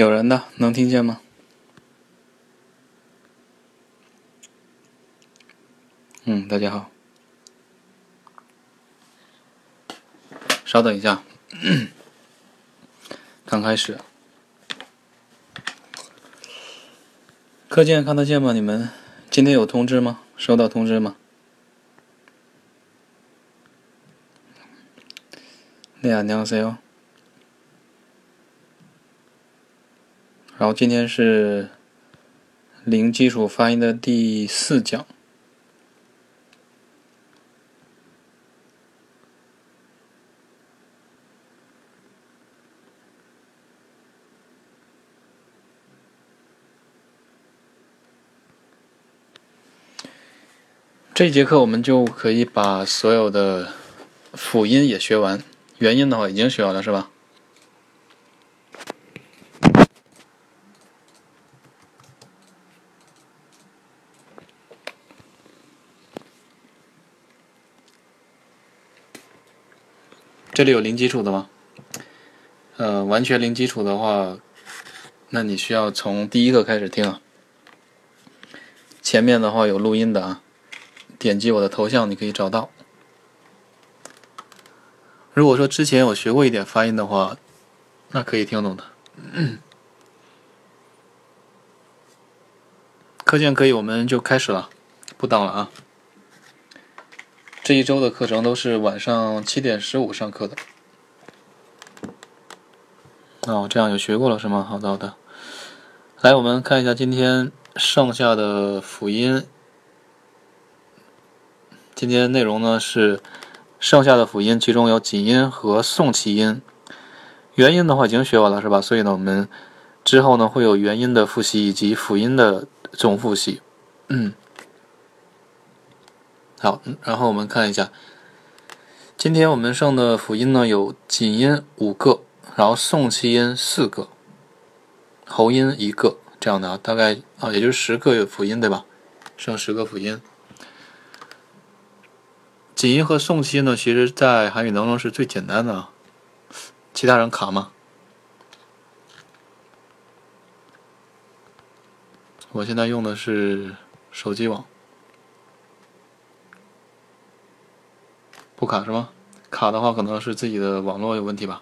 有人的能听见吗？嗯，大家好。稍等一下，刚开始。课件看得见吗？你们今天有通知吗？收到通知吗？对呀，你好，C 哦。然后今天是零基础发音的第四讲。这节课我们就可以把所有的辅音也学完，元音的话已经学完了，是吧？这里有零基础的吗？呃，完全零基础的话，那你需要从第一个开始听啊。前面的话有录音的啊，点击我的头像你可以找到。如果说之前有学过一点发音的话，那可以听懂的。课件可以，我们就开始了，不等了啊。这一周的课程都是晚上七点十五上课的。哦，这样有学过了是吗？好的好的。来，我们看一下今天剩下的辅音。今天内容呢是剩下的辅音，其中有紧音和送气音。元音的话已经学完了是吧？所以呢，我们之后呢会有元音的复习以及辅音的总复习。嗯。好，然后我们看一下，今天我们剩的辅音呢有紧音五个，然后送气音四个，喉音一个，这样的啊，大概啊，也就是十个辅音对吧？剩十个辅音。紧音和送气音呢，其实在韩语当中是最简单的啊。其他人卡吗？我现在用的是手机网。卡是吗？卡的话可能是自己的网络有问题吧。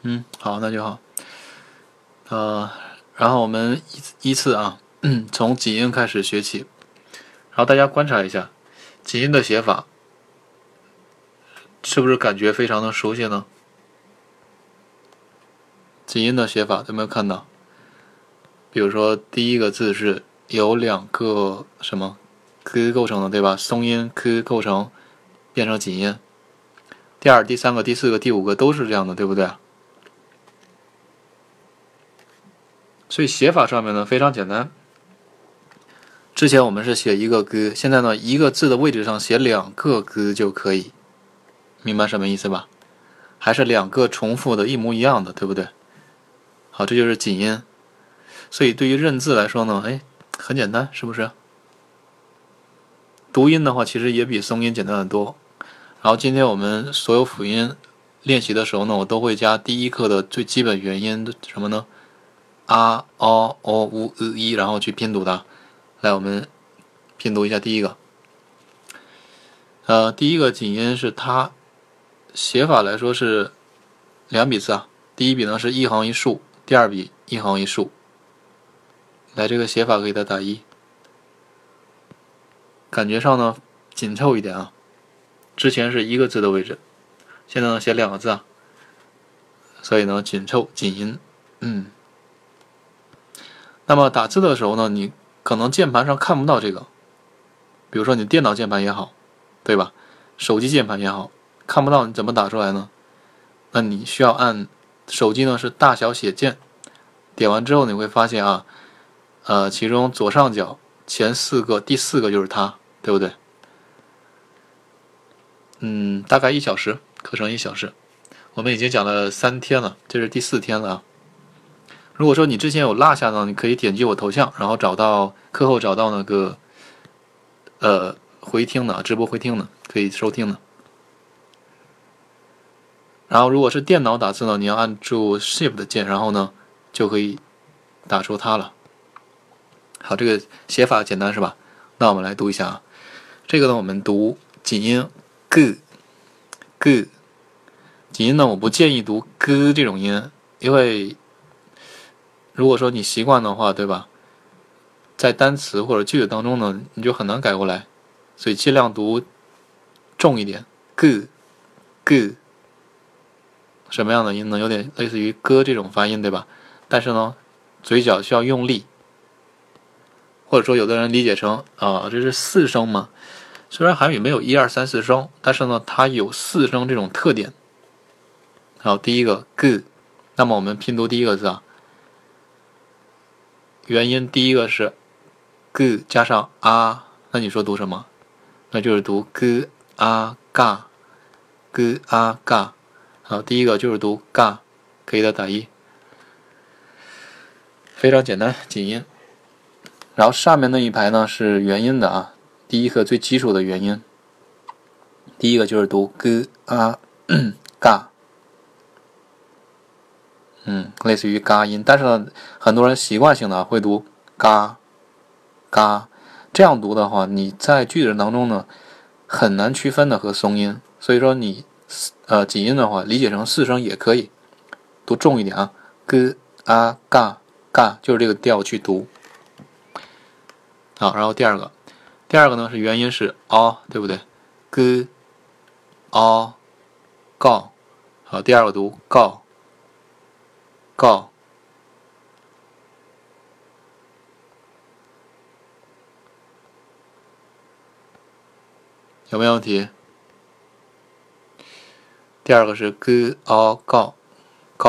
嗯，好，那就好。呃，然后我们依依次啊，从紧音开始学起。然后大家观察一下，紧音的写法，是不是感觉非常的熟悉呢？紧音的写法有没有看到？比如说第一个字是有两个什么？k 构成的对吧？松音 k 构成变成紧音。第二、第三个、第四个、第五个都是这样的，对不对？所以写法上面呢非常简单。之前我们是写一个 g，现在呢一个字的位置上写两个 g 就可以，明白什么意思吧？还是两个重复的一模一样的，对不对？好，这就是紧音。所以对于认字来说呢，哎，很简单，是不是？读音的话，其实也比松音简单的多。然后今天我们所有辅音练习的时候呢，我都会加第一课的最基本元音什么呢？啊、哦、哦、u、i，然后去拼读它。来，我们拼读一下第一个。呃，第一个紧音是它，写法来说是两笔字啊。第一笔呢是一横一竖，第二笔一横一竖。来，这个写法给它打一。感觉上呢紧凑一点啊，之前是一个字的位置，现在呢写两个字啊，所以呢紧凑紧音，嗯。那么打字的时候呢，你可能键盘上看不到这个，比如说你电脑键盘也好，对吧？手机键盘也好，看不到你怎么打出来呢？那你需要按手机呢是大小写键，点完之后你会发现啊，呃，其中左上角前四个第四个就是它。对不对？嗯，大概一小时，课程一小时，我们已经讲了三天了，这是第四天了啊。如果说你之前有落下呢，你可以点击我头像，然后找到课后找到那个呃回听的直播回听的，可以收听的。然后如果是电脑打字呢，你要按住 Shift 键，然后呢就可以打出它了。好，这个写法简单是吧？那我们来读一下啊。这个呢，我们读紧音 g g 紧音呢，我不建议读 g 这种音，因为如果说你习惯的话，对吧？在单词或者句子当中呢，你就很难改过来，所以尽量读重一点 g g 什么样的音呢？有点类似于歌这种发音，对吧？但是呢，嘴角需要用力。或者说，有的人理解成啊，这是四声嘛？虽然韩语没有一二三四声，但是呢，它有四声这种特点。好，第一个 g，那么我们拼读第一个字啊，元音第一个是 g 加上 a，，那你说读什么？那就是读 g a ga，g a ga。好，第一个就是读 ga，可以的打一，非常简单，紧音。然后上面那一排呢是元音的啊，第一个最基础的原因，第一个就是读 g a ga，嗯，类似于嘎音，但是呢，很多人习惯性的会读嘎嘎，这样读的话，你在句子当中呢很难区分的和松音，所以说你呃紧音的话理解成四声也可以，读重一点啊，g a ga ga 就是这个调去读。好，然后第二个，第二个呢是元音是 a，对不对？g a g，好，第二个读 g g，有没有问题？第二个是 g a g g，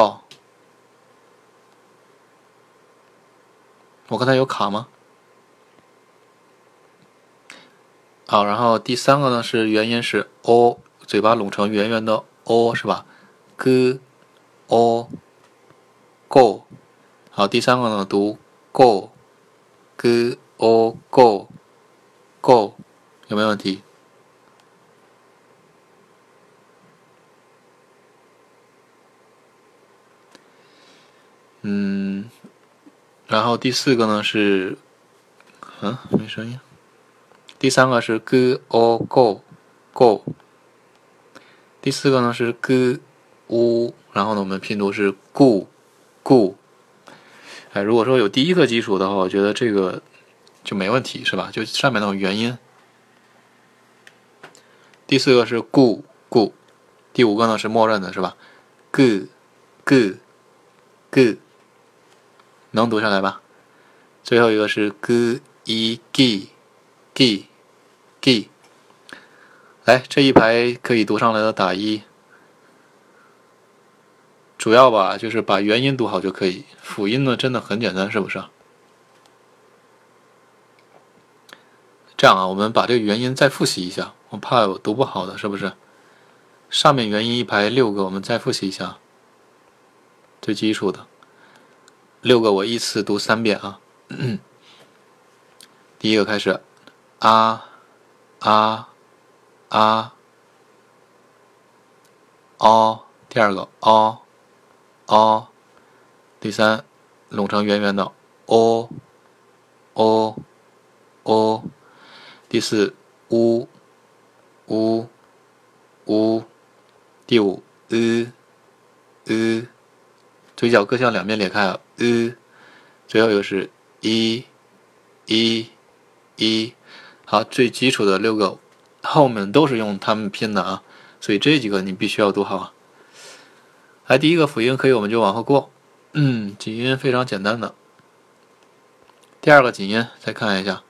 我刚才有卡吗？好，然后第三个呢是元音是 o，嘴巴拢成圆圆的 o 是吧？g o go，好，第三个呢读 go，g o go go，有没有问题？嗯，然后第四个呢是，嗯，没声音。第三个是 g o go go，第四个呢是 g u，然后呢我们拼读是 gu gu。哎，如果说有第一个基础的话，我觉得这个就没问题，是吧？就上面那种元音。第四个是 gu gu，第五个呢是默认的，是吧？g g g，能读下来吧？最后一个是 g i gi。g g，来这一排可以读上来的打一，主要吧就是把元音读好就可以，辅音呢真的很简单，是不是？这样啊，我们把这个元音再复习一下，我怕我读不好的，是不是？上面元音一排六个，我们再复习一下，最基础的六个，我依次读三遍啊。第一个开始。啊啊啊哦，第二个哦哦，第三拢成圆圆的哦哦哦，第四呜呜呜，第五呃呃，嘴角各向两边裂开啊呃，最后一个是一一一。好，最基础的六个后面都是用它们拼的啊，所以这几个你必须要读好啊。来，第一个辅音可以，我们就往后过。嗯，紧音非常简单的。第二个紧音再看一下，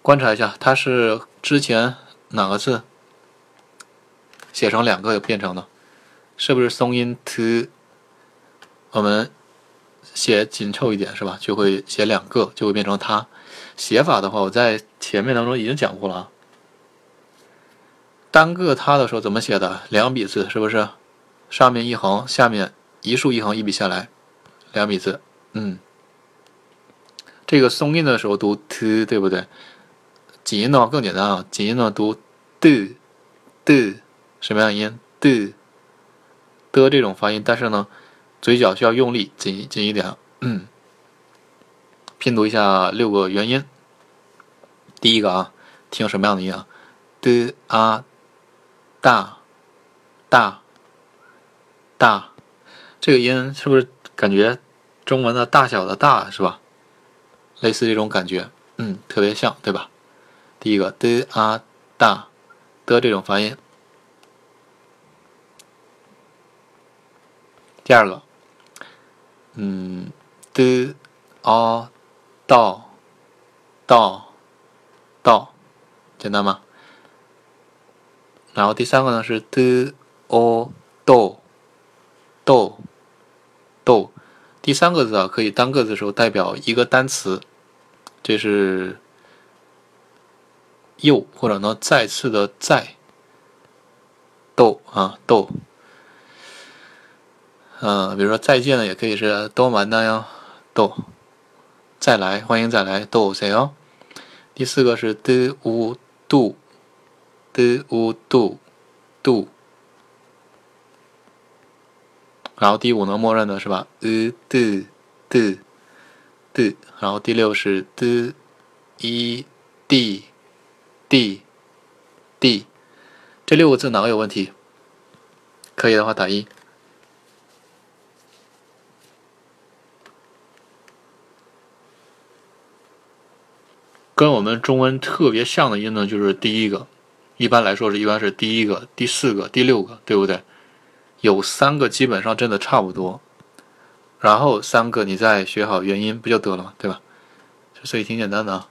观察一下，它是之前哪个字写成两个变成的？是不是松音 t？我们写紧凑一点是吧？就会写两个，就会变成它。写法的话，我在前面当中已经讲过了啊。单个它的时候怎么写的？两笔字是不是？上面一横，下面一竖一横，一笔下来，两笔字。嗯，这个松音的时候读 t，对不对？紧音的话更简单啊，紧音呢读 d，d，什么样的音？d。的这种发音，但是呢，嘴角需要用力，紧紧一点。嗯，拼读一下六个元音。第一个啊，听什么样的音啊？的啊，大，大，大，这个音是不是感觉中文的大小的大是吧？类似这种感觉，嗯，特别像，对吧？第一个的啊大的这种发音。第二个，嗯，的啊到到到，简单吗？然后第三个呢是的哦豆豆豆，第三个字啊可以单个字的时候代表一个单词，这是又或者呢再次的再豆啊豆，嗯，比如说再见呢也可以是多完的呀豆，再来欢迎再来豆谁哦？第四个是的乌度。的乌度度，然后第五呢，默认的是吧？呃的的的，然后第六是的一 d d d，这六个字哪个有问题？可以的话打一。跟我们中文特别像的音呢，就是第一个。一般来说是一般是第一个、第四个、第六个，对不对？有三个基本上真的差不多，然后三个你再学好元音不就得了嘛，对吧？所以挺简单的啊。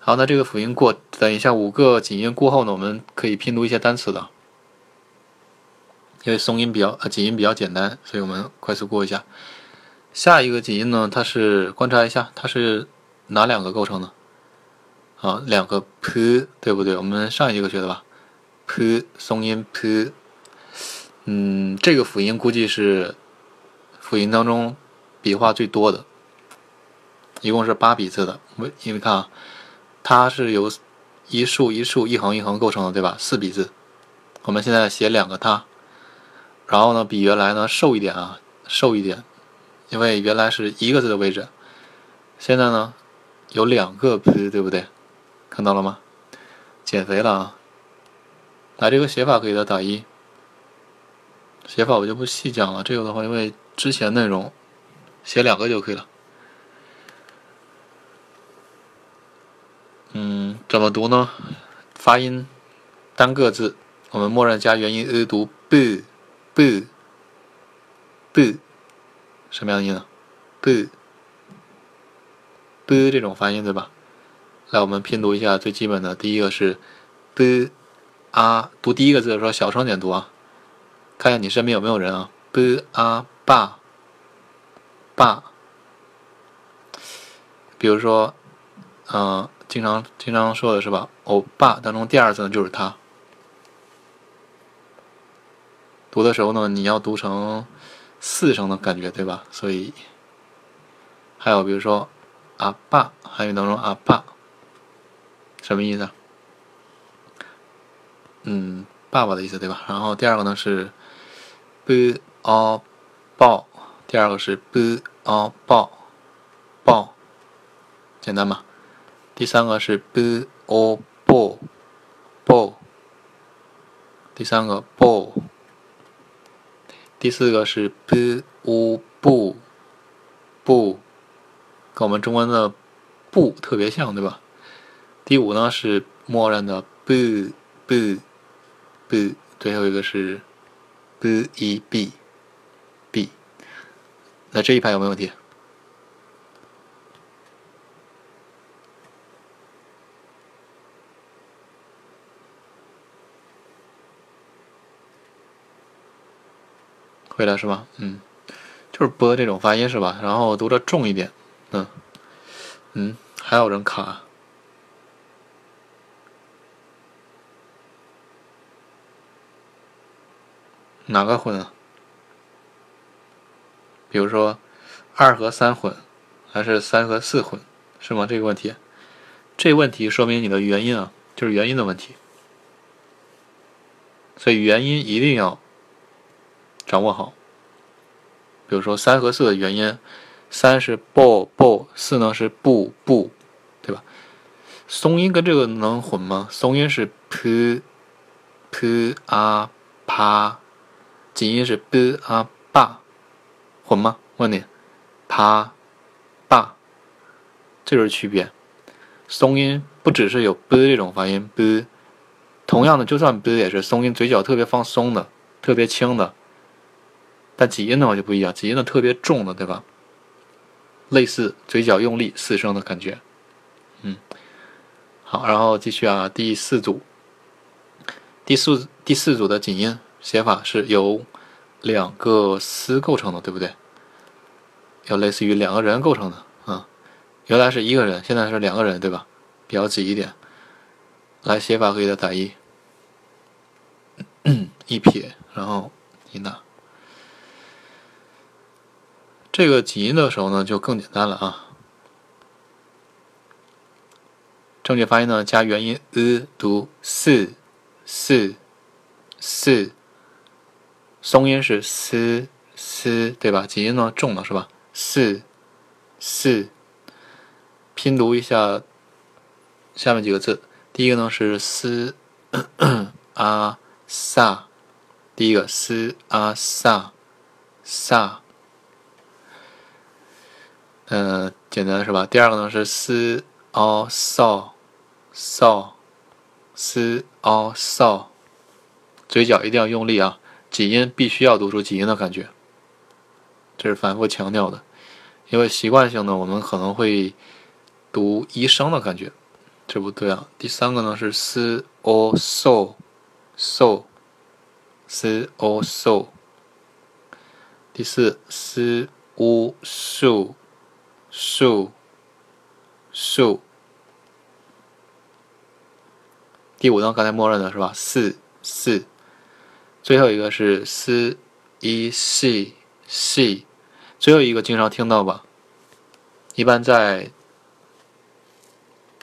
好，那这个辅音过，等一下五个紧音过后呢，我们可以拼读一些单词的，因为松音比较呃紧音比较简单，所以我们快速过一下。下一个紧音呢，它是观察一下，它是哪两个构成的？啊，两个 p 对不对？我们上一节课学的吧，p 松音 p，嗯，这个辅音估计是辅音当中笔画最多的，一共是八笔字的。为因为看啊，它是由一竖一竖一横一横构成的，对吧？四笔字。我们现在写两个它，然后呢，比原来呢瘦一点啊，瘦一点，因为原来是一个字的位置，现在呢有两个 p，对不对？看到了吗？减肥了啊！那这个写法可以的打一。写法我就不细讲了，这个的话，因为之前内容写两个就可以了。嗯，怎么读呢？发音单个字，我们默认加元音 a 读 b b b，什么样的音呢？b b 这种发音对吧？来，我们拼读一下最基本的。第一个是 b a，读第一个字的时候小声点读啊。看一下你身边有没有人啊？b a 爸爸，比如说，嗯，经常经常说的是吧？欧巴当中第二字呢就是他。读的时候呢，你要读成四声的感觉，对吧？所以还有比如说阿爸，还有当中阿爸。什么意思？嗯，爸爸的意思对吧？然后第二个呢是 b a 抱，第二个是 b a 抱抱，简单吗？第三个是 b a 抱抱，第三个抱，第四个是 b u 不不，跟我们中文的不特别像，对吧？第五呢是默认的 b b b，最后一个是 b e b b。那这一排有没有问题？会了是吧？嗯，就是播这种发音是吧？然后读的重一点，嗯嗯，还有人卡。哪个混啊？比如说，二和三混，还是三和四混，是吗？这个问题，这问题说明你的元音啊，就是元音的问题。所以元音一定要掌握好。比如说三和四的元音，三是 bo bo，四呢是 bu bu，对吧？松音跟这个能混吗？松音是 p p a pa，紧音是 b a ba，混吗？问你，pa ba，这就是区别。松音不只是有 b 这种发音 b，同样的，就算 b 也是松音，嘴角特别放松的，特别轻的。但挤音的话就不一样，挤音的特别重的，对吧？类似嘴角用力四声的感觉。嗯，好，然后继续啊，第四组，第四第四组的紧音写法是由两个丝构成的，对不对？要类似于两个人构成的啊，原来是一个人，现在是两个人，对吧？比较挤一点。来，写法可以的打一，一撇，然后一捺。这个挤音的时候呢，就更简单了啊。正确发音呢，加元音 e 读四四四，松音是 s s，对吧？紧音呢重了是吧？四四，拼读一下下面几个字。第一个呢是 s a sa，第一个 s a sa sa。嗯，简单是吧？第二个呢是 s o so so s o so，嘴角一定要用力啊，挤音必须要读出挤音的感觉，这是反复强调的，因为习惯性的我们可能会读一声的感觉，这不对啊。第三个呢是 s o so so s o so，第四 s u su。树，树。第五呢？刚才默认的是吧？四四。最后一个是 c e c c，最后一个经常听到吧？一般在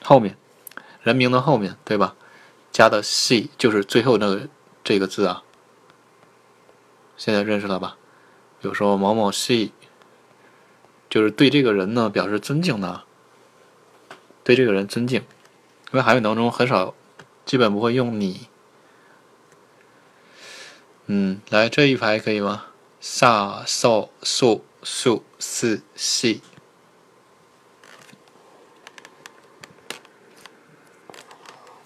后面，人名的后面对吧？加的 c 就是最后那个这个字啊。现在认识了吧？比如说某某 c。就是对这个人呢表示尊敬的，对这个人尊敬，因为韩语当中很少，基本不会用你。嗯，来这一排可以吗？sa so su su si xi，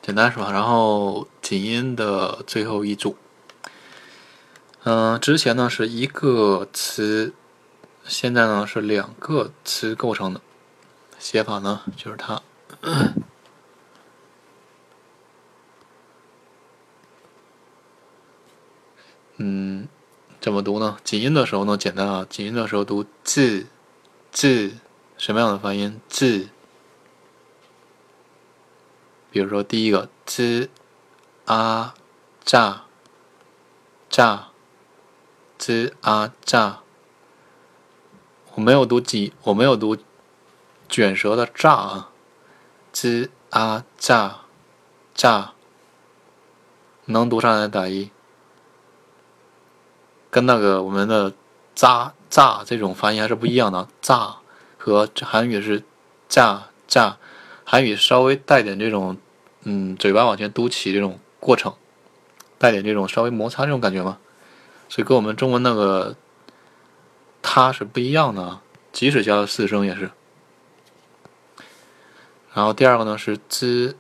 简单是吧？然后紧音的最后一组，嗯，之前呢是一个词。现在呢是两个词构成的，写法呢就是它，嗯，怎么读呢？紧音的时候呢简单啊，紧音的时候读字字，什么样的发音字？比如说第一个 z 啊炸炸 z 啊炸。我没有读挤，我没有读卷舌的“炸”啊，z 啊炸炸，能读上来打一，跟那个我们的“炸炸”这种发音还是不一样的，“炸”和韩语是“炸炸”，韩语稍微带点这种嗯嘴巴往前嘟起这种过程，带点这种稍微摩擦这种感觉嘛，所以跟我们中文那个。它是不一样的，即使加了四声也是。然后第二个呢是 z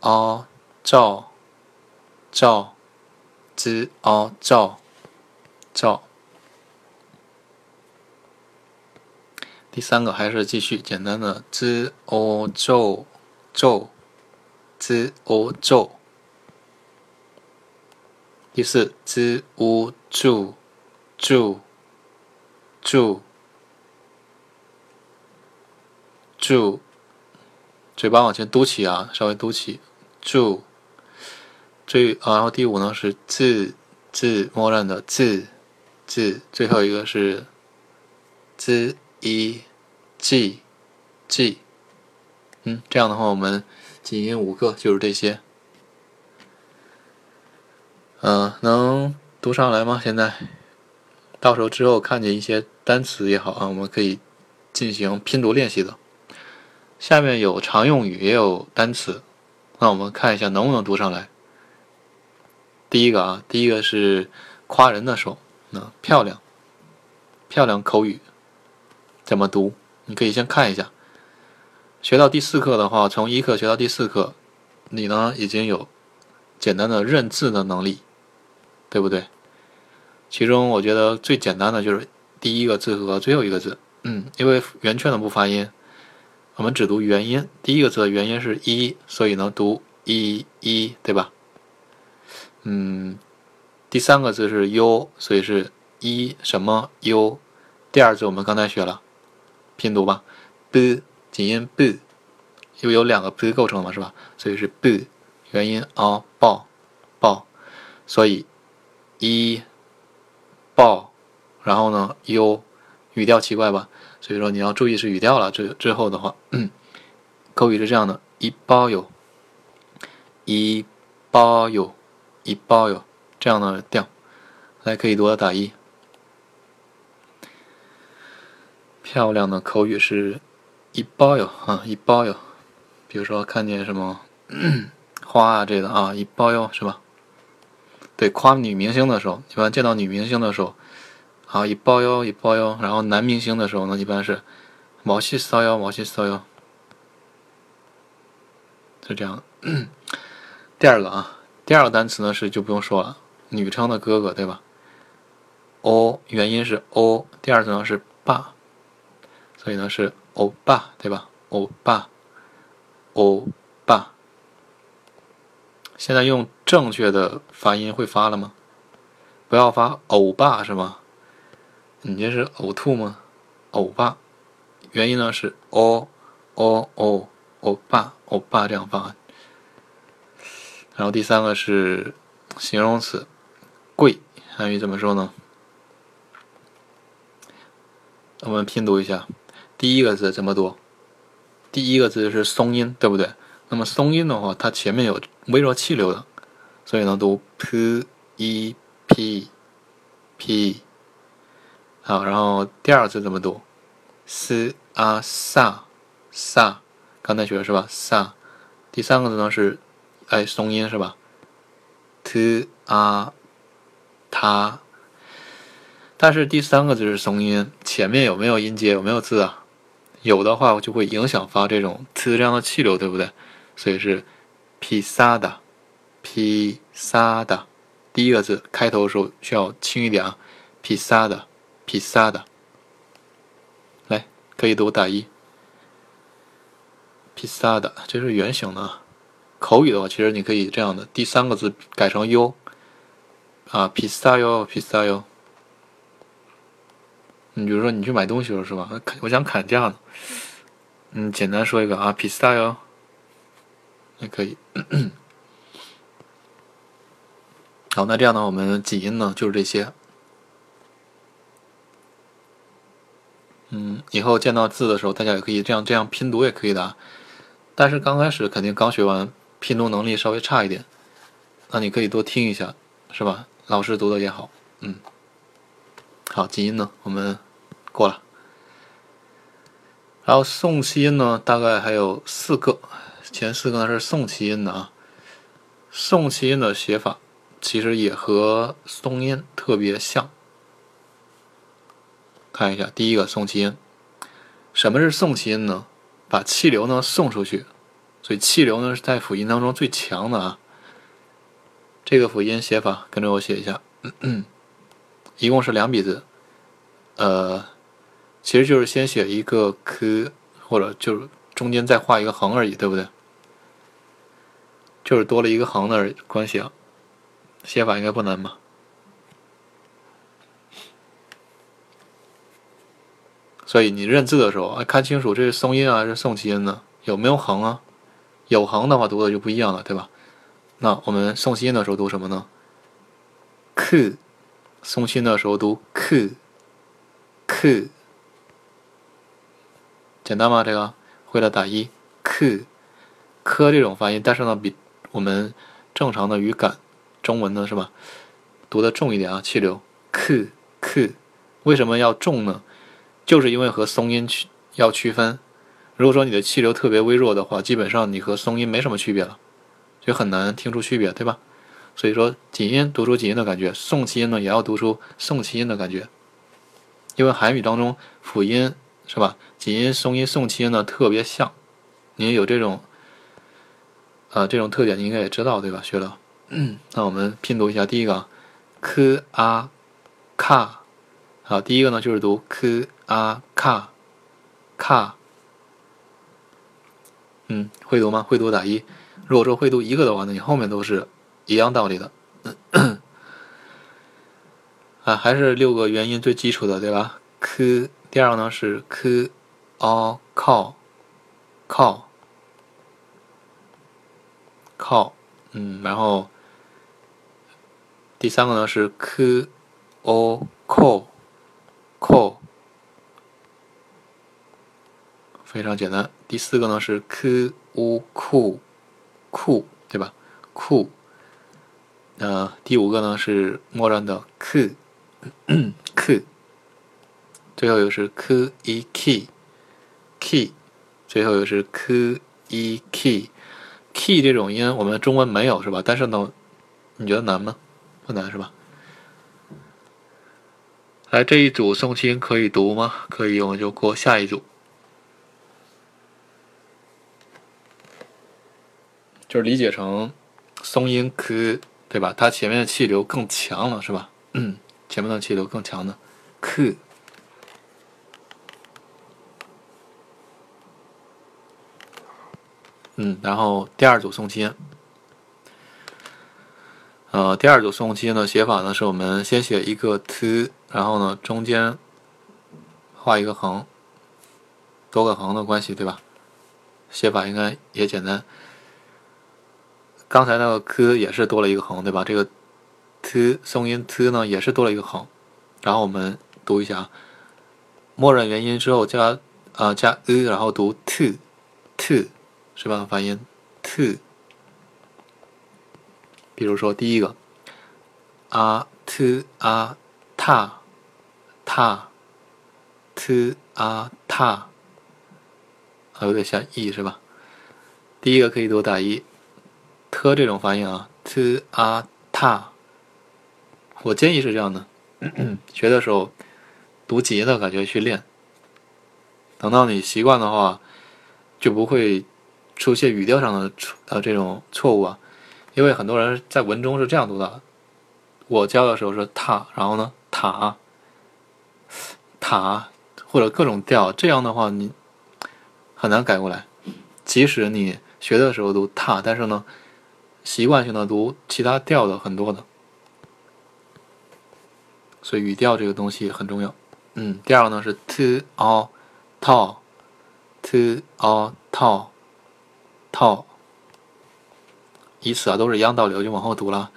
a 照照 z a 照照。第三个还是继续简单的 z o 皱皱 z o 皱。第四 z u 住住。住，住，嘴巴往前嘟起啊，稍微嘟起。住，最啊，然后第五呢是字字默认的字字，最后一个是 z i g g，嗯，这样的话我们紧音五个就是这些。嗯，能读上来吗？现在？到时候之后看见一些单词也好啊，我们可以进行拼读练习的。下面有常用语，也有单词，那我们看一下能不能读上来。第一个啊，第一个是夸人的时候，那漂亮，漂亮口语怎么读？你可以先看一下。学到第四课的话，从一课学到第四课，你呢已经有简单的认字的能力，对不对？其中我觉得最简单的就是第一个字和最后一个字，嗯，因为圆圈的不发音，我们只读元音。第一个字的元音是一，所以呢读一一，对吧？嗯，第三个字是 u，所以是一什么 u。第二字我们刚才学了，拼读吧，b 紧音 b，因为有两个 b 构成的嘛，是吧？所以是 b 元音啊，抱抱，所以一抱，然后呢 u 语调奇怪吧？所以说你要注意是语调了。之之后的话，口语是这样的：一包有，一包有。一包哟，这样的调，来可以读的打一。漂亮的口语是一包哟啊，一包哟。比如说看见什么 花啊这个啊，一包哟是吧？对，夸女明星的时候，一般见到女明星的时候，啊一包哟一包哟。然后男明星的时候呢，一般是毛细骚哟毛细骚哟，是这样。第二个啊。第二个单词呢是就不用说了，女称的哥哥对吧？欧原因是欧，第二次呢是爸，所以呢是欧巴对吧？欧巴，欧巴。现在用正确的发音会发了吗？不要发欧巴是吗？你这是呕吐吗？欧巴，原因呢是欧欧欧欧巴欧巴这样发。然后第三个是形容词，贵，汉语怎么说呢？我们拼读一下，第一个字怎么读？第一个字是松音，对不对？那么松音的话，它前面有微弱气流的，所以呢读 p e p p。好，然后第二个字怎么读？s a sa sa，刚才学的是吧？sa。第三个字呢是。哎，松音是吧？t a 他，但是第三个字是松音，前面有没有音节？有没有字啊？有的话就会影响发这种 t 这样的气流，对不对？所以是 pisada，pisada，第一个字开头的时候需要轻一点啊，pisada，pisada，来可以读打一，pisada，这是圆形的。口语的话，其实你可以这样的，第三个字改成 u，啊，披萨哟，披萨哟。你比如说你去买东西了是吧？砍，我想砍价呢。嗯，简单说一个啊，披萨哟，也可以。好，那这样呢，我们几音呢就是这些。嗯，以后见到字的时候，大家也可以这样这样拼读也可以的。但是刚开始肯定刚学完。拼读能力稍微差一点，那你可以多听一下，是吧？老师读的也好，嗯。好，基音呢，我们过了。然后送气音呢，大概还有四个，前四个呢是送气音的啊。送气音的写法其实也和松音特别像。看一下第一个送气音，什么是送气音呢？把气流呢送出去。所以气流呢是在辅音当中最强的啊。这个辅音写法跟着我写一下，一共是两笔字，呃，其实就是先写一个 k，或者就是中间再画一个横而已，对不对？就是多了一个横的关系啊。写法应该不难吧？所以你认字的时候，啊，看清楚这是松音啊，还是送气音呢？有没有横啊？有横的话读的就不一样了，对吧？那我们送气音的时候读什么呢？k，送气音的时候读 k，k，简单吗？这个会了打一 k，科这种发音，但是呢比我们正常的语感中文的是吧，读的重一点啊，气流 k k 为什么要重呢？就是因为和松音区要区分。如果说你的气流特别微弱的话，基本上你和松音没什么区别了，就很难听出区别，对吧？所以说紧音读出紧音的感觉，送气音呢也要读出送气音的感觉。因为韩语当中辅音是吧？紧音、松音、送气音呢特别像，你有这种啊这种特点，你应该也知道对吧？学了。那我们拼读一下，第一个，k a ka，好，第一个呢就是读 k a ka ka，嗯，会读吗？会读打一。如果说会读一个的话，那你后面都是一样道理的。啊，还是六个元音最基础的，对吧？k，第二个呢是 k a ka ka ka，嗯，然后。第三个呢是 k o ko ko，非常简单。第四个呢是 k u ku 酷对吧？ku。呃，第五个呢是默认的 k k，最后一个是 k i k，k，最后一个是 k i k，k 这种音我们中文没有是吧？但是呢，你觉得难吗？不难是吧？来这一组送亲可以读吗？可以，我们就过下一组。就是理解成松音科，对吧？它前面的气流更强了，是吧？嗯，前面的气流更强的科。嗯，然后第二组送亲。呃，第二组送气音的写法呢，是我们先写一个 t，然后呢中间画一个横，多个横的关系，对吧？写法应该也简单。刚才那个 k 也是多了一个横，对吧？这个 t 松音 t 呢也是多了一个横，然后我们读一下，默认元音之后加啊加 e，然后读 t，t 是吧？发音 t。比如说第一个啊 t 啊 ta ta t 啊 ta，有点像 e 是吧？第一个可以读打一，t 这种发音啊 t a ta，我建议是这样的，学的时候读急的感觉去练，等到你习惯的话，就不会出现语调上的呃这种错误啊。因为很多人在文中是这样读的，我教的时候是塔，然后呢塔，塔或者各种调，这样的话你很难改过来。即使你学的时候读塔，但是呢习惯性的读其他调的很多的，所以语调这个东西很重要。嗯，第二个呢是 t o t t o t t 以此啊，都是一样道理，我就往后读了。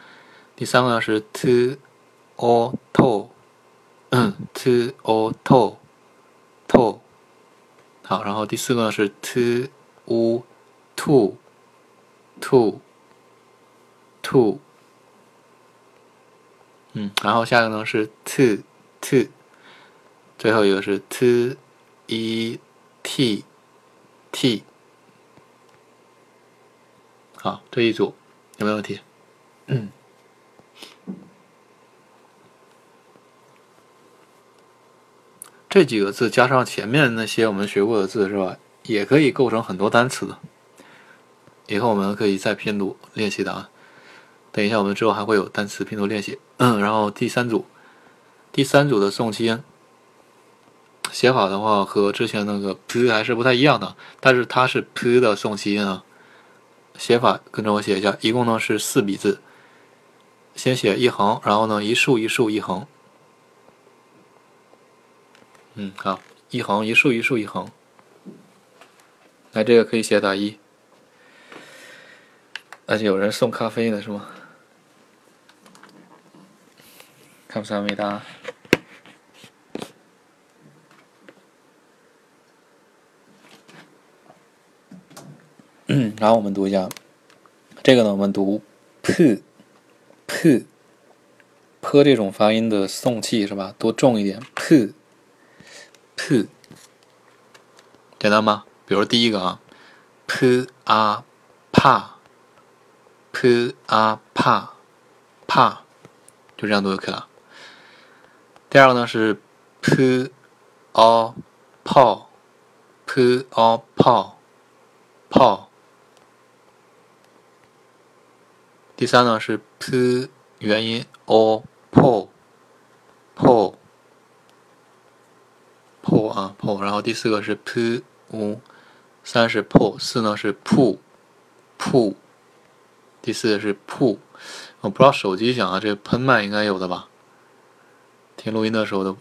第三个呢是 to or to，to or to，to。好，然后第四个呢是 to u two，。嗯，然后下一个呢是 to to，最后一个是 to e t t。好，这一组。有没有问题？嗯，这几个字加上前面那些我们学过的字是吧，也可以构成很多单词的。以后我们可以再拼读练习的啊。等一下，我们之后还会有单词拼读练习。嗯，然后第三组，第三组的送气音写法的话，和之前那个 p 还是不太一样的，但是它是 p 的送气音啊。写法跟着我写一下，一共呢是四笔字。先写一横，然后呢一竖一竖一横。嗯，好，一横一竖一竖一横。来，这个可以写打一。而且有人送咖啡呢，是吗？看不上没哒。嗯，然后我们读一下，这个呢，我们读 p，p，p 这种发音的送气是吧？多重一点，p p 简单吗？比如第一个啊，p a pa，p a pa pa，就这样读就可以了。第二个呢是 p o p o p o p o p o。第三呢是 p 元音 o p p p 啊 p，然后第四个是 p u，三是 p o 四呢是 p p，第四个是 p，我不知道手机响啊，这喷麦应该有的吧？听录音的时候的，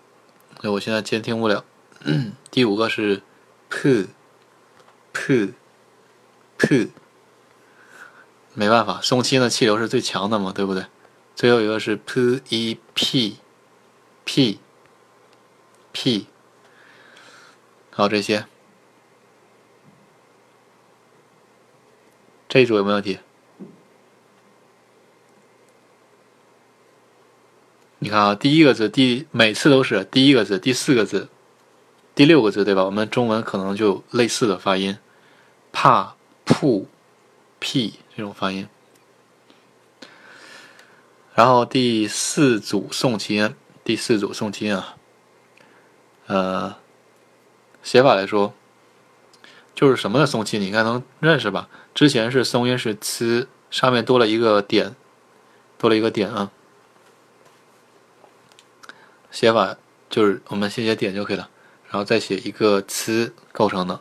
我现在监听不了。第五个是 p p p。没办法，送气的气流是最强的嘛，对不对？最后一个是 p e p p p，好这些，这一组有没有问题？你看啊，第一个字，第每次都是第一个字，第四个字，第六个字，对吧？我们中文可能就类似的发音，怕、铺、p。这种发音，然后第四组送气音，第四组送气音啊，呃，写法来说，就是什么的送气，你应该能认识吧？之前是松音是呲，上面多了一个点，多了一个点啊。写法就是我们先写点就可以了，然后再写一个呲构成的。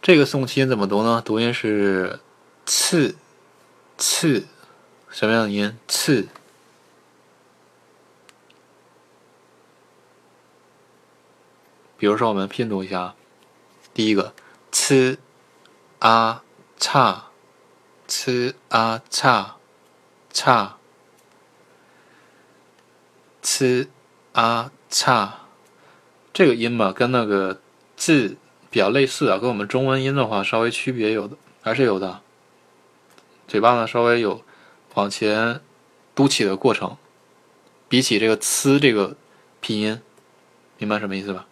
这个送气音怎么读呢？读音是。次，次，什么样的音？次。比如说，我们拼读一下，第一个，呲，啊，差，呲，啊，差，差，呲，啊，差，这个音吧，跟那个字比较类似啊，跟我们中文音的话，稍微区别有的，还是有的。嘴巴呢稍微有往前嘟起的过程，比起这个“呲”这个拼音，明白什么意思吧？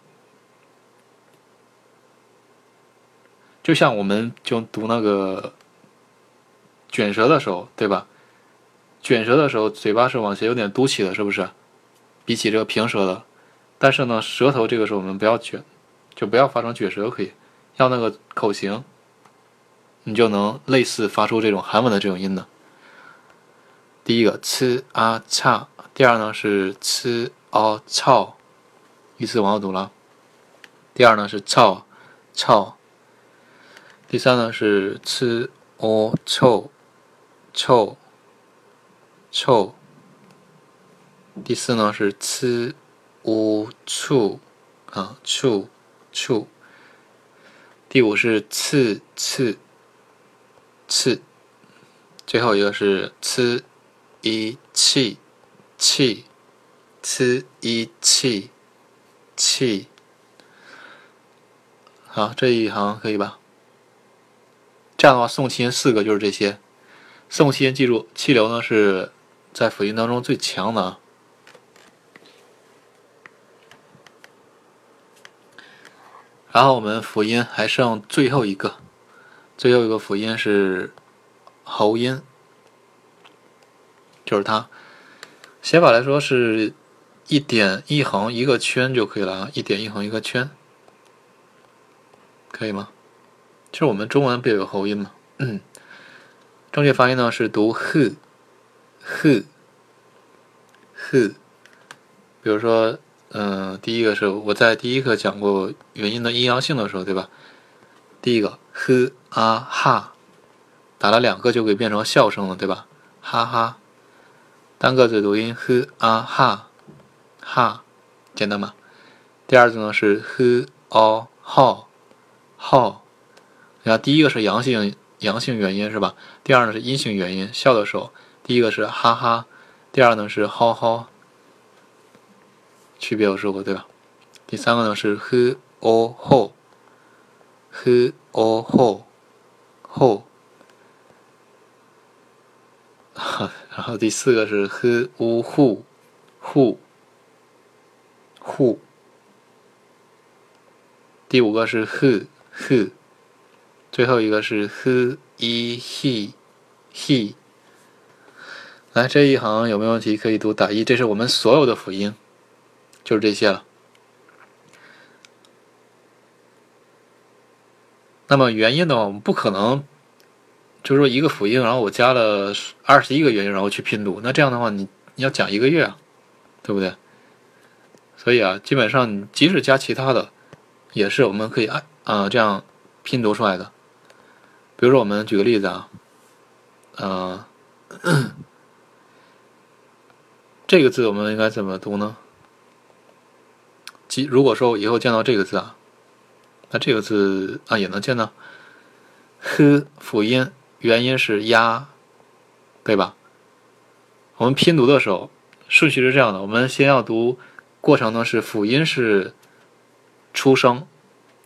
就像我们就读那个卷舌的时候，对吧？卷舌的时候，嘴巴是往前有点嘟起的，是不是？比起这个平舌的，但是呢，舌头这个时候我们不要卷，就不要发成卷舌，可以要那个口型。你就能类似发出这种韩文的这种音的。第一个吃啊差，第二呢是吃哦操，依次往后读了。第二呢是 c a o c a o，，第三呢是吃哦臭臭臭，第四呢是吃哦醋啊醋醋，第五是刺刺。次，最后一个是吃一气气，吃一气气。好，这一行可以吧？这样的话，送气音四个就是这些。送气音记住，气流呢是在辅音当中最强的啊。然后我们辅音还剩最后一个。最后一个辅音是喉音，就是它。写法来说是一点一横一个圈就可以了啊，一点一横一个圈，可以吗？其实我们中文不也有喉音吗？嗯正确发音呢是读 h，h，h。比如说，嗯，第一个是我在第一课讲过元音的阴阳性的时候，对吧？第一个 h。啊哈，打了两个就可以变成笑声了，对吧？哈哈，单个字读音 h 啊哈，哈，简单吗？第二字呢是 h o h h 你看第一个是阳性阳性元音是吧？第二呢是阴性元音，笑的时候，第一个是哈哈，第二呢是 h h 区别有说过对吧？第三个呢是 h o h，h o h。后，然后第四个是 h u h u h。第五个是 h h，最后一个是 h i he he。来，这一行有没有问题？可以读打一。这是我们所有的辅音，就是这些了。那么元音的话，我们不可能，就是说一个辅音，然后我加了二十一个元音，然后去拼读。那这样的话，你你要讲一个月啊，对不对？所以啊，基本上你即使加其他的。也是我们可以按啊这样拼读出来的。比如说，我们举个例子啊，呃，这个字我们应该怎么读呢？即如果说以后见到这个字啊，那这个字啊也能见到，h 辅音元音是呀，对吧？我们拼读的时候顺序是这样的：我们先要读过程呢是辅音是。出声，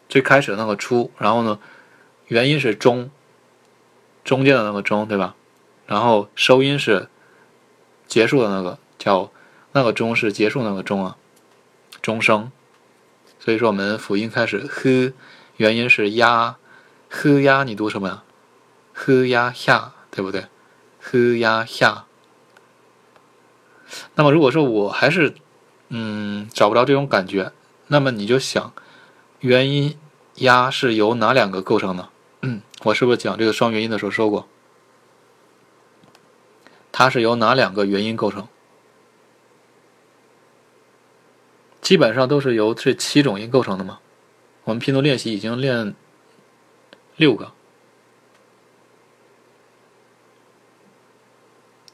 最开始的那个出，然后呢，元音是中，中间的那个中，对吧？然后收音是结束的那个，叫那个中是结束那个中啊，中声。所以说我们辅音开始，h 元音是呀，h 呀，你读什么呀？h 呀下，对不对？h 呀下。那么如果说我还是嗯找不着这种感觉。那么你就想，元音呀是由哪两个构成的？嗯，我是不是讲这个双元音的时候说过？它是由哪两个元音构成？基本上都是由这七种音构成的嘛。我们拼读练习已经练六个。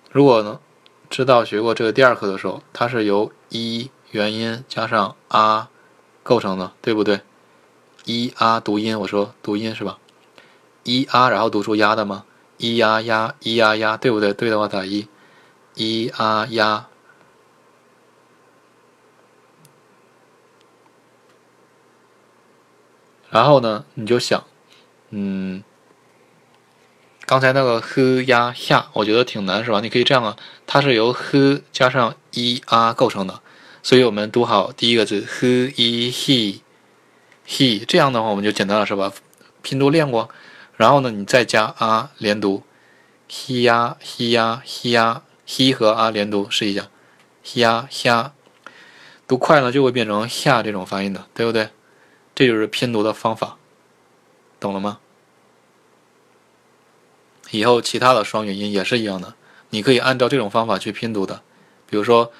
如果呢，知道学过这个第二课的时候，它是由一元音加上啊。构成的，对不对？一啊读音，我说读音是吧？一啊，然后读出呀的吗？一呀呀，一呀呀，对不对？对的话打一。一啊呀。然后呢，你就想，嗯，刚才那个 h 呀下，我觉得挺难，是吧？你可以这样啊，它是由 h 加上一啊构成的。所以我们读好第一个字，he he he，这样的话我们就简单了，是吧？拼读练过，然后呢，你再加啊连读，he 呀 he 呀 h 呀 h 和啊连读，试一下，he 呀 he，读快了就会变成下这种发音的，对不对？这就是拼读的方法，懂了吗？以后其他的双元音也是一样的，你可以按照这种方法去拼读的，比如说。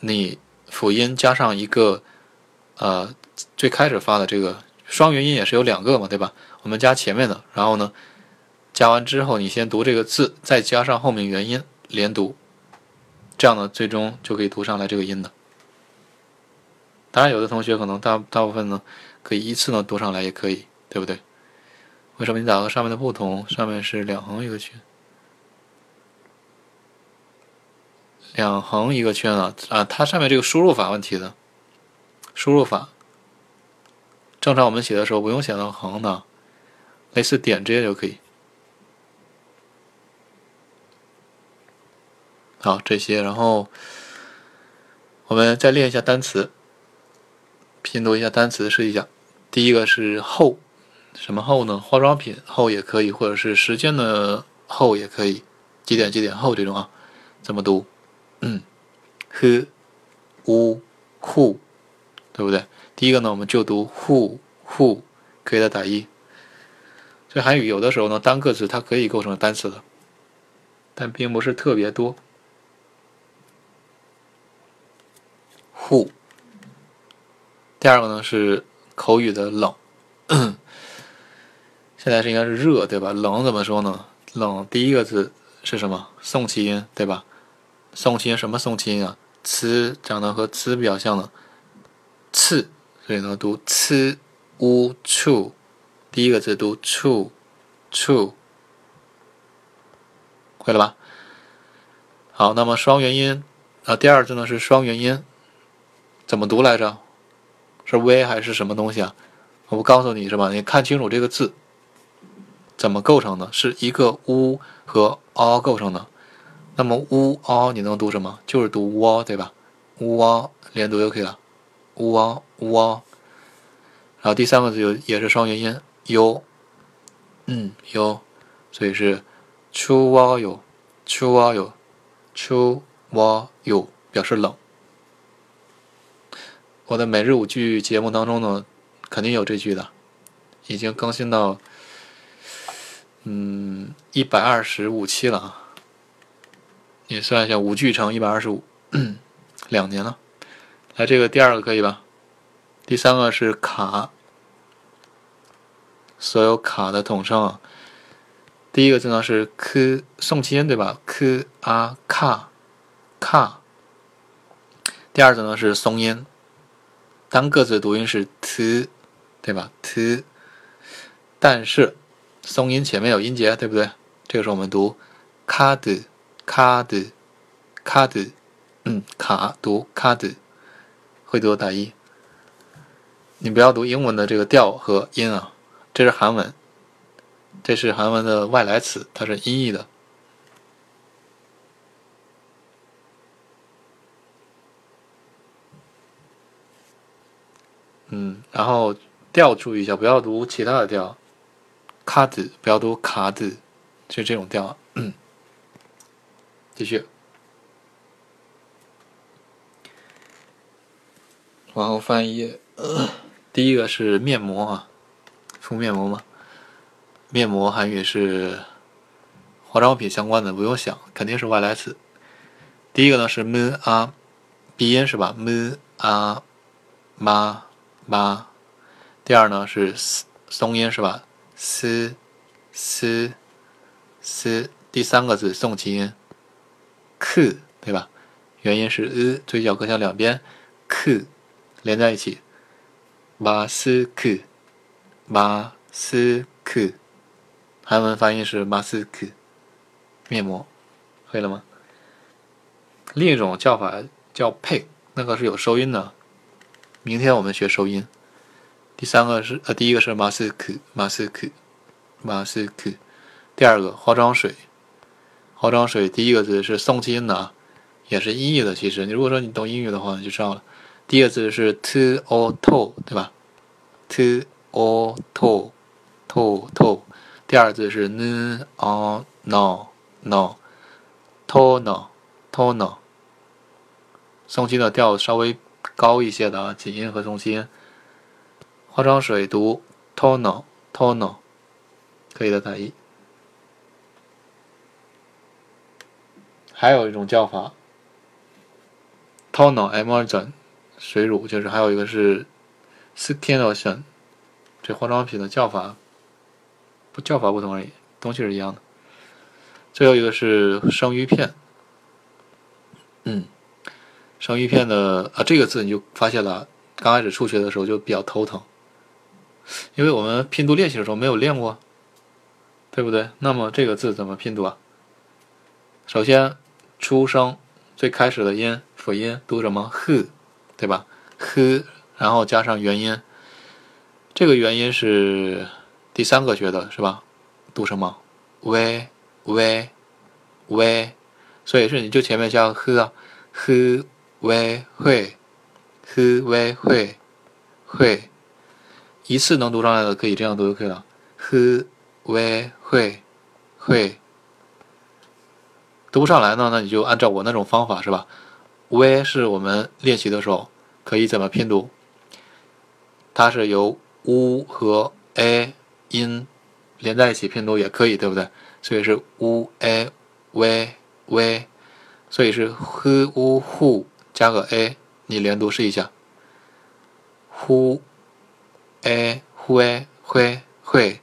你辅音加上一个，呃，最开始发的这个双元音也是有两个嘛，对吧？我们加前面的，然后呢，加完之后你先读这个字，再加上后面元音连读，这样呢，最终就可以读上来这个音的。当然，有的同学可能大大部分呢，可以依次呢读上来也可以，对不对？为什么你打和上面的不同？上面是两横一个圈。两横一个圈啊啊！它上面这个输入法问题的，输入法正常我们写的时候不用写到横的，类似点这些就可以。好，这些，然后我们再练一下单词，拼读一下单词，试一下。第一个是后，什么后呢？化妆品后也可以，或者是时间的后也可以，几点几点后这种啊，怎么读？嗯，h u who，对不对？第一个呢，我们就读 who who，可以的打一。这韩语有的时候呢，单个词它可以构成单词的，但并不是特别多。who。第二个呢是口语的冷，现在是应该是热，对吧？冷怎么说呢？冷第一个字是什么？送气音，对吧？送气音什么送气音啊？呲长得和呲比较像的，刺，所以呢读呲乌处，第一个字读处处，会了吧？好，那么双元音啊，第二字呢是双元音，怎么读来着？是 v 还是什么东西啊？我不告诉你是吧？你看清楚这个字怎么构成的，是一个 u 和 a 构成的。那么 u o 你能读什么？就是读 w 对吧？u o 连读就可以了。哇哇。然后第三个字有也是双元音，u，嗯，u，所以是 chu wa yu，chu wa yu，chu wa yu 表示冷。我的每日五句节目当中呢，肯定有这句的，已经更新到嗯一百二十五期了啊。你算一下，五句乘一百二十五，两年了。来，这个第二个可以吧？第三个是卡，所有卡的统称啊。第一个字呢是 k，送气音对吧？k 啊卡卡。第二字呢是松音。单个字读音是 t，对吧？t，但是松音前面有音节，对不对？这个时候我们读卡的卡的卡的，嗯，卡读卡的，会读打一。你不要读英文的这个调和音啊，这是韩文，这是韩文的外来词，它是音译的。嗯，然后调注意一下，不要读其他的调，卡子不要读卡子，就这种调。嗯，继续，往后翻一页。第一个是面膜啊，敷面膜吗？面膜韩语是化妆品相关的，不用想，肯定是外来词。第一个呢是 m 啊，鼻音是吧？m 啊，ma。妈，第二呢是松音是吧？s s s，第三个字送气音，k 对吧？元音是 e，嘴角各向两边，k 连在一起，mask mask，韩文发音是 mask，面膜，会了吗？另一种叫法叫配，那个是有收音的。明天我们学收音。第三个是呃，第一个是马斯克，马斯克，马斯克。第二个化妆水，化妆水第一个字是送气音的，也是音译的。其实你如果说你懂英语的话，你就知道了。第一个字是 to or to，对吧？to or to，to to。第二字是 n o no no，to no to no。送气的调稍微。高一些的啊，紧音和重音。化妆水读 tono tono，可以的打一。还有一种叫法 tono emulsion，水乳就是还有一个是 skin lotion，这化妆品的叫法不叫法不同而已，东西是一样的。最后一个是生鱼片，嗯。生鱼片的啊，这个字你就发现了，刚开始初学的时候就比较头疼，因为我们拼读练习的时候没有练过，对不对？那么这个字怎么拼读啊？首先，出生最开始的音辅音读什么？h，对吧？h，然后加上元音，这个元音是第三个学的是吧？读什么？v v v，所以是你就前面加个 h 啊，h。会会，h 会会会，一次能读上来的可以这样读就可以了。h 会会会，读不上来呢，那你就按照我那种方法是吧？v 是我们练习的时候可以怎么拼读？它是由 u 和 a 音连在一起拼读也可以，对不对？所以是 u a v v，所以是 h u h。加个 a，你连读试一下。呼，a，呼 a，会会，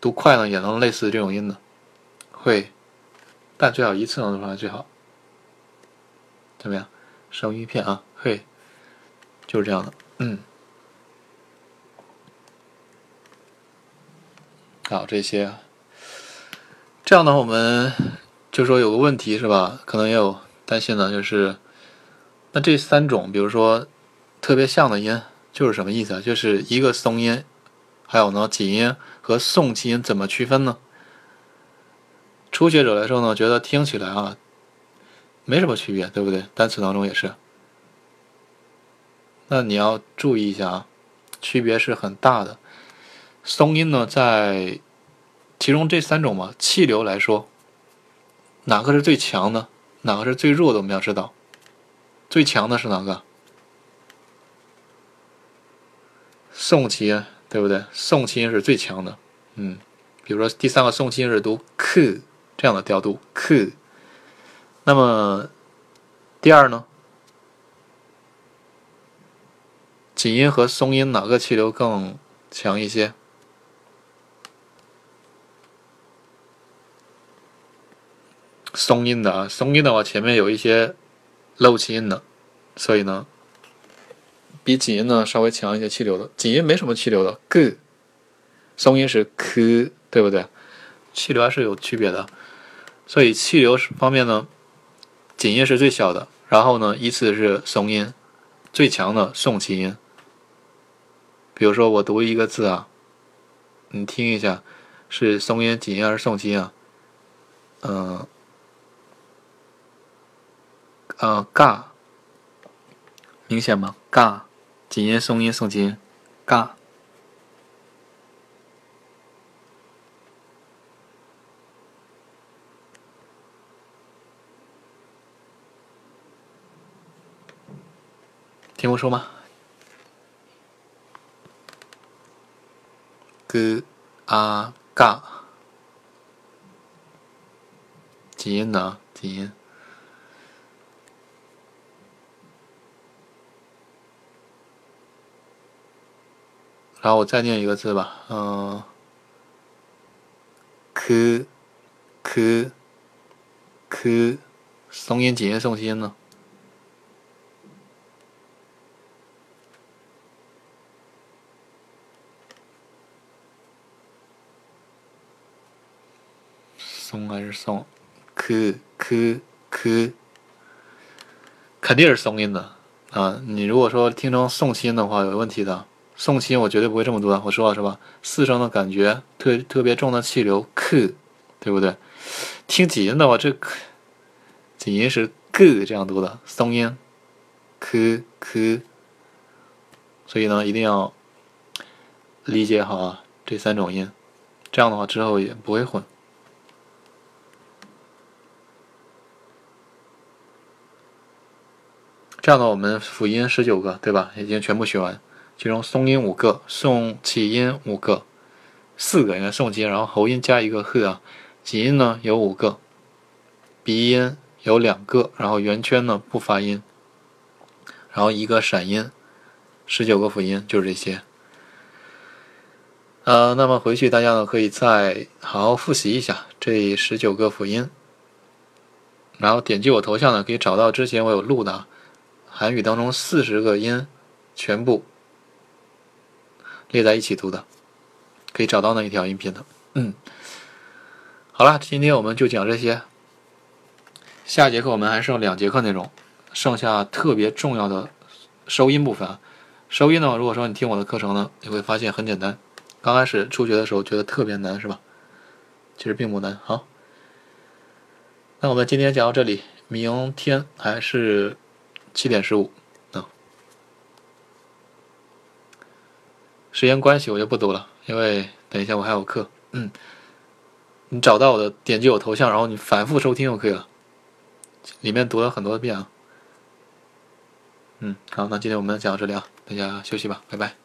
读快了也能类似这种音的，会，但最好一次能读出来最好。怎么样？生鱼片啊，会，就是这样的，嗯。好，这些，这样的话我们就说有个问题是吧？可能也有担心的，就是。那这三种，比如说特别像的音，就是什么意思啊？就是一个松音，还有呢紧音和送气音怎么区分呢？初学者来说呢，觉得听起来啊没什么区别，对不对？单词当中也是。那你要注意一下啊，区别是很大的。松音呢，在其中这三种嘛，气流来说，哪个是最强的？哪个是最弱的？我们要知道，最强的是哪个？送气音，对不对？送气是最强的。嗯，比如说第三个送气是读 k 这样的调度 k。那么第二呢？紧音和松音哪个气流更强一些？松音的啊，松音的话前面有一些漏气音的，所以呢，比紧音呢稍微强一些气流的。紧音没什么气流的，g，松音是 k，对不对？气流还是有区别的，所以气流方面呢，紧音是最小的，然后呢依次是松音，最强的送气音。比如说我读一个字啊，你听一下，是松音、紧音还是送气音啊？嗯，呃嘎，明显吗？嘎，紧音、松音、送紧音，嘎。听我说吗？g a ga，紧音的紧音。然后我再念一个字吧，嗯，k k k，松音、紧音、送气音呢？松还是松？k k k，肯定是松音的啊！你如果说听成送气音的话，有问题的。送气我绝对不会这么读的，我说了是吧？四声的感觉特特别重的气流 k，对不对？听几音的话，这几音是 g 这样读的，松音 k k，所以呢，一定要理解好啊这三种音，这样的话之后也不会混。这样的我们辅音十九个，对吧？已经全部学完，其中松音五个，送气音五个，四个应该送气，然后喉音加一个呵啊，起音呢？有五个，鼻音有两个，然后圆圈呢不发音，然后一个闪音，十九个辅音就是这些。呃，那么回去大家呢可以再好好复习一下这十九个辅音，然后点击我头像呢可以找到之前我有录的。韩语当中四十个音，全部列在一起读的，可以找到那一条音频的。嗯，好了，今天我们就讲这些。下节课我们还剩两节课内容，剩下特别重要的收音部分啊。收音呢，如果说你听我的课程呢，你会发现很简单。刚开始初学的时候觉得特别难，是吧？其实并不难。好，那我们今天讲到这里，明天还是。七点十五，嗯，时间关系我就不读了，因为等一下我还有课。嗯，你找到我的，点击我头像，然后你反复收听就可以了。里面读了很多遍啊。嗯，好，那今天我们讲到这里啊，大家休息吧，拜拜。